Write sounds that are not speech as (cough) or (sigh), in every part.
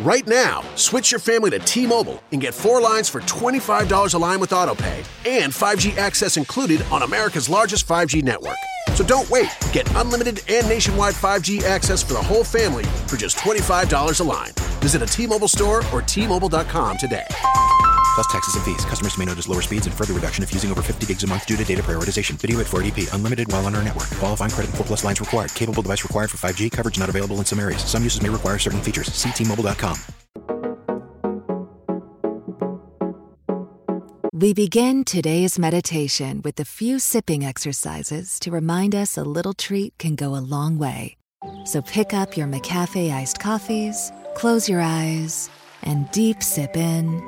Right now, switch your family to T Mobile and get four lines for $25 a line with AutoPay and 5G access included on America's largest 5G network. So don't wait. Get unlimited and nationwide 5G access for the whole family for just $25 a line. Visit a T Mobile store or T-Mobile.com today. Plus taxes and fees. Customers may notice lower speeds and further reduction if using over 50 gigs a month due to data prioritization. Video at 480p. Unlimited while on our network. Qualifying credit 4 plus lines required. Capable device required for 5G. Coverage not available in some areas. Some uses may require certain features. See T-Mobile.com. We begin today's meditation with a few sipping exercises to remind us a little treat can go a long way. So pick up your McCafe iced coffees, close your eyes, and deep sip in.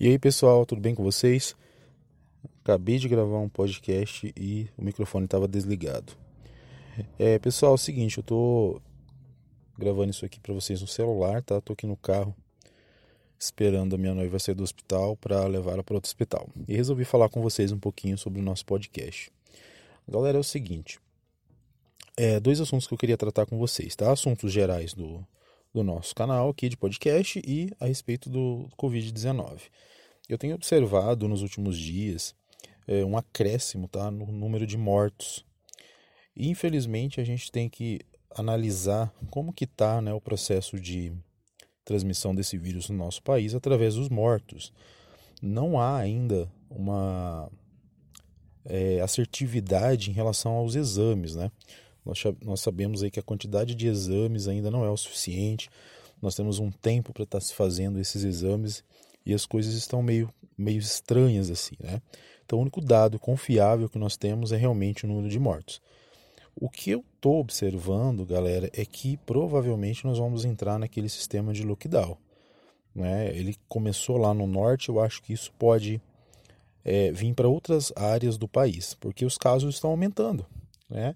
E aí pessoal, tudo bem com vocês? Acabei de gravar um podcast e o microfone estava desligado. É, pessoal, é o seguinte, eu tô gravando isso aqui para vocês no celular, tá? Tô aqui no carro esperando a minha noiva sair do hospital para levar ela para outro hospital. E resolvi falar com vocês um pouquinho sobre o nosso podcast. Galera, é o seguinte, é, dois assuntos que eu queria tratar com vocês, tá? Assuntos gerais do, do nosso canal aqui de podcast e a respeito do Covid-19. Eu tenho observado nos últimos dias é, um acréscimo tá, no número de mortos. E, infelizmente, a gente tem que analisar como que está né, o processo de transmissão desse vírus no nosso país através dos mortos. Não há ainda uma é, assertividade em relação aos exames, né? Nós, nós sabemos aí que a quantidade de exames ainda não é o suficiente. Nós temos um tempo para estar se fazendo esses exames e as coisas estão meio, meio estranhas assim, né? Então, o único dado confiável que nós temos é realmente o número de mortos. O que eu estou observando, galera, é que provavelmente nós vamos entrar naquele sistema de lockdown. Né? Ele começou lá no norte, eu acho que isso pode é, vir para outras áreas do país, porque os casos estão aumentando. Né?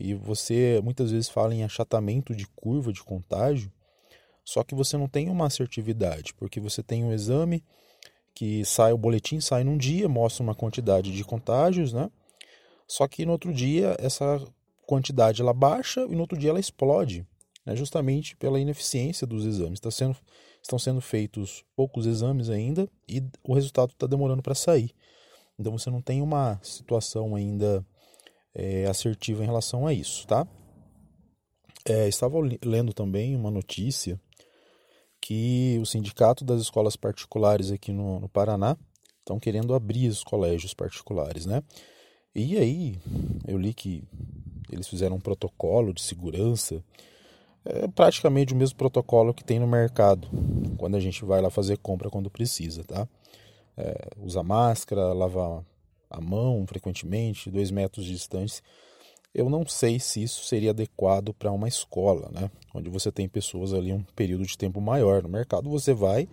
E você muitas vezes fala em achatamento de curva de contágio, só que você não tem uma assertividade, porque você tem um exame que sai, o boletim sai num dia, mostra uma quantidade de contágios, né? Só que no outro dia essa quantidade ela baixa e no outro dia ela explode, né? justamente pela ineficiência dos exames. Tá sendo, estão sendo feitos poucos exames ainda e o resultado está demorando para sair. Então você não tem uma situação ainda é, assertiva em relação a isso, tá? É, estava lendo também uma notícia que o sindicato das escolas particulares aqui no, no Paraná estão querendo abrir os colégios particulares, né? E aí eu li que eles fizeram um protocolo de segurança, é praticamente o mesmo protocolo que tem no mercado, quando a gente vai lá fazer compra quando precisa, tá? É, usa máscara, lava a mão frequentemente, dois metros de distância. Eu não sei se isso seria adequado para uma escola, né? Onde você tem pessoas ali um período de tempo maior. No mercado você vai,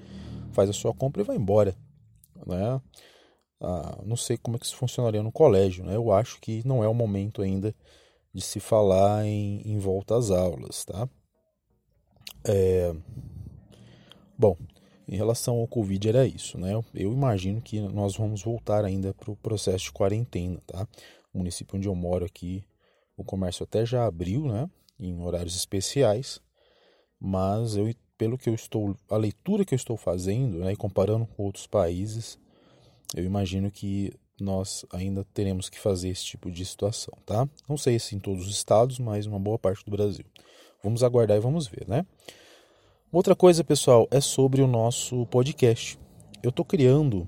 faz a sua compra e vai embora, né? Ah, não sei como é que isso funcionaria no colégio, né? Eu acho que não é o momento ainda de se falar em, em volta às aulas, tá? É... Bom, em relação ao Covid era isso, né? Eu imagino que nós vamos voltar ainda para o processo de quarentena, tá? O município onde eu moro aqui, o comércio até já abriu, né? Em horários especiais, mas eu, pelo que eu estou, a leitura que eu estou fazendo, né? E comparando com outros países, eu imagino que nós ainda teremos que fazer esse tipo de situação, tá? Não sei se em todos os estados, mas uma boa parte do Brasil. Vamos aguardar e vamos ver, né? Outra coisa, pessoal, é sobre o nosso podcast. Eu estou criando,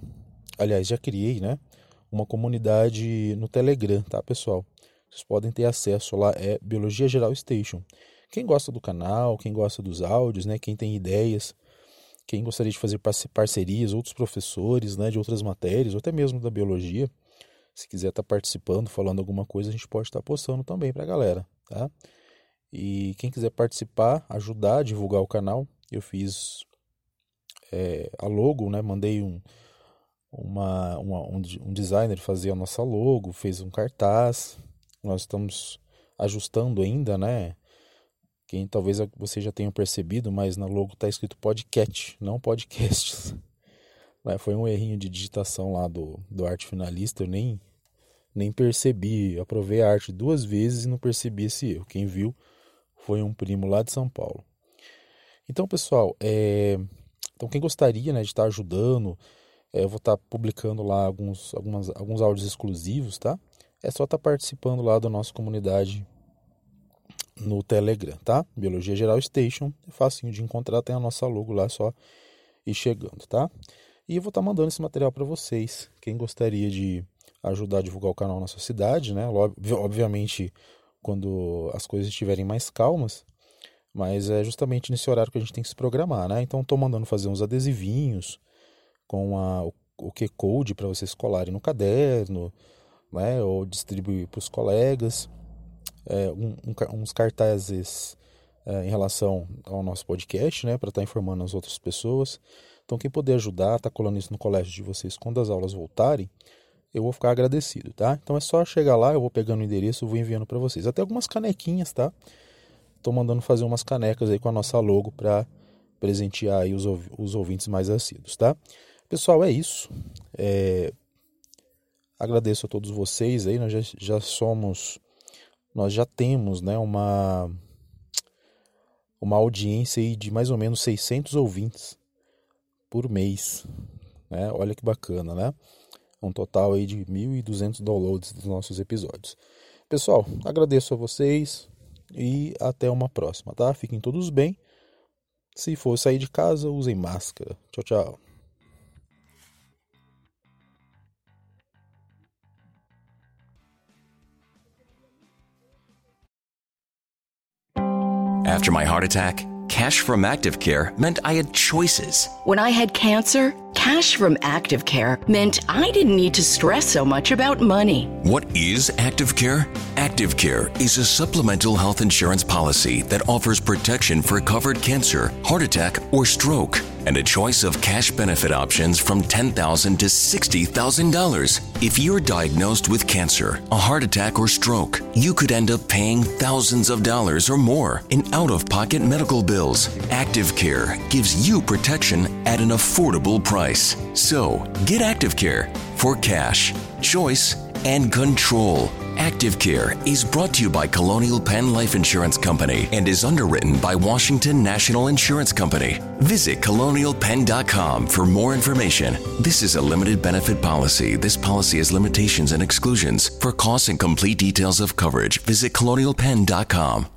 aliás, já criei, né? uma comunidade no Telegram, tá, pessoal? Vocês podem ter acesso lá, é Biologia Geral Station. Quem gosta do canal, quem gosta dos áudios, né, quem tem ideias, quem gostaria de fazer parcerias, outros professores, né, de outras matérias, ou até mesmo da biologia, se quiser estar tá participando, falando alguma coisa, a gente pode estar tá postando também para a galera, tá? E quem quiser participar, ajudar a divulgar o canal, eu fiz é, a logo, né? Mandei um, uma, uma um, um designer fazer a nossa logo, fez um cartaz. Nós estamos ajustando ainda, né? Quem talvez você já tenha percebido, mas na logo está escrito podcast, não podcasts. Mas (laughs) foi um errinho de digitação lá do, do arte finalista, eu nem, nem percebi. Aprovei a arte duas vezes e não percebi esse erro. Quem viu foi um primo lá de São Paulo. Então, pessoal, é, então, quem gostaria né, de estar ajudando, é, eu vou estar publicando lá alguns, algumas, alguns áudios exclusivos, tá? É só estar participando lá da nossa comunidade no Telegram, tá? Biologia Geral Station, é facinho de encontrar, tem a nossa logo lá, é só ir chegando, tá? E eu vou estar mandando esse material para vocês. Quem gostaria de ajudar a divulgar o canal na sua cidade, né? Obviamente, quando as coisas estiverem mais calmas, mas é justamente nesse horário que a gente tem que se programar, né? Então estou mandando fazer uns adesivinhos com a, o, Q-Code para vocês colarem no caderno, né? Ou distribuir para os colegas. É, um, um, uns cartazes é, em relação ao nosso podcast, né? Para estar tá informando as outras pessoas. Então quem puder ajudar, tá colando isso no colégio de vocês quando as aulas voltarem, eu vou ficar agradecido, tá? Então é só chegar lá, eu vou pegando o endereço, eu vou enviando para vocês. Até algumas canequinhas, tá? Estou mandando fazer umas canecas aí com a nossa logo para presentear aí os, os ouvintes mais assíduos, tá? Pessoal, é isso. É... Agradeço a todos vocês aí, nós já, já somos, nós já temos, né, uma uma audiência aí de mais ou menos 600 ouvintes por mês, né? Olha que bacana, né? Um total aí de 1.200 downloads dos nossos episódios. Pessoal, agradeço a vocês, e até uma próxima, tá? Fiquem todos bem. Se for sair de casa, usem máscara. Tchau, tchau. After my heart attack, cash from Active Care meant I had choices. When I had cancer, cash from Active Care meant I didn't need to stress so much about money. What is Active Care? Active Care is a supplemental health insurance policy that offers protection for covered cancer, heart attack, or stroke, and a choice of cash benefit options from 10,000 to $60,000. If you're diagnosed with cancer, a heart attack, or stroke, you could end up paying thousands of dollars or more in out of pocket medical bills. Active Care gives you protection at an affordable price. So, get Active Care for cash, choice, and control. Active Care is brought to you by Colonial Penn Life Insurance Company and is underwritten by Washington National Insurance Company. Visit colonialpenn.com for more information. This is a limited benefit policy. This policy has limitations and exclusions. For costs and complete details of coverage, visit colonialpenn.com.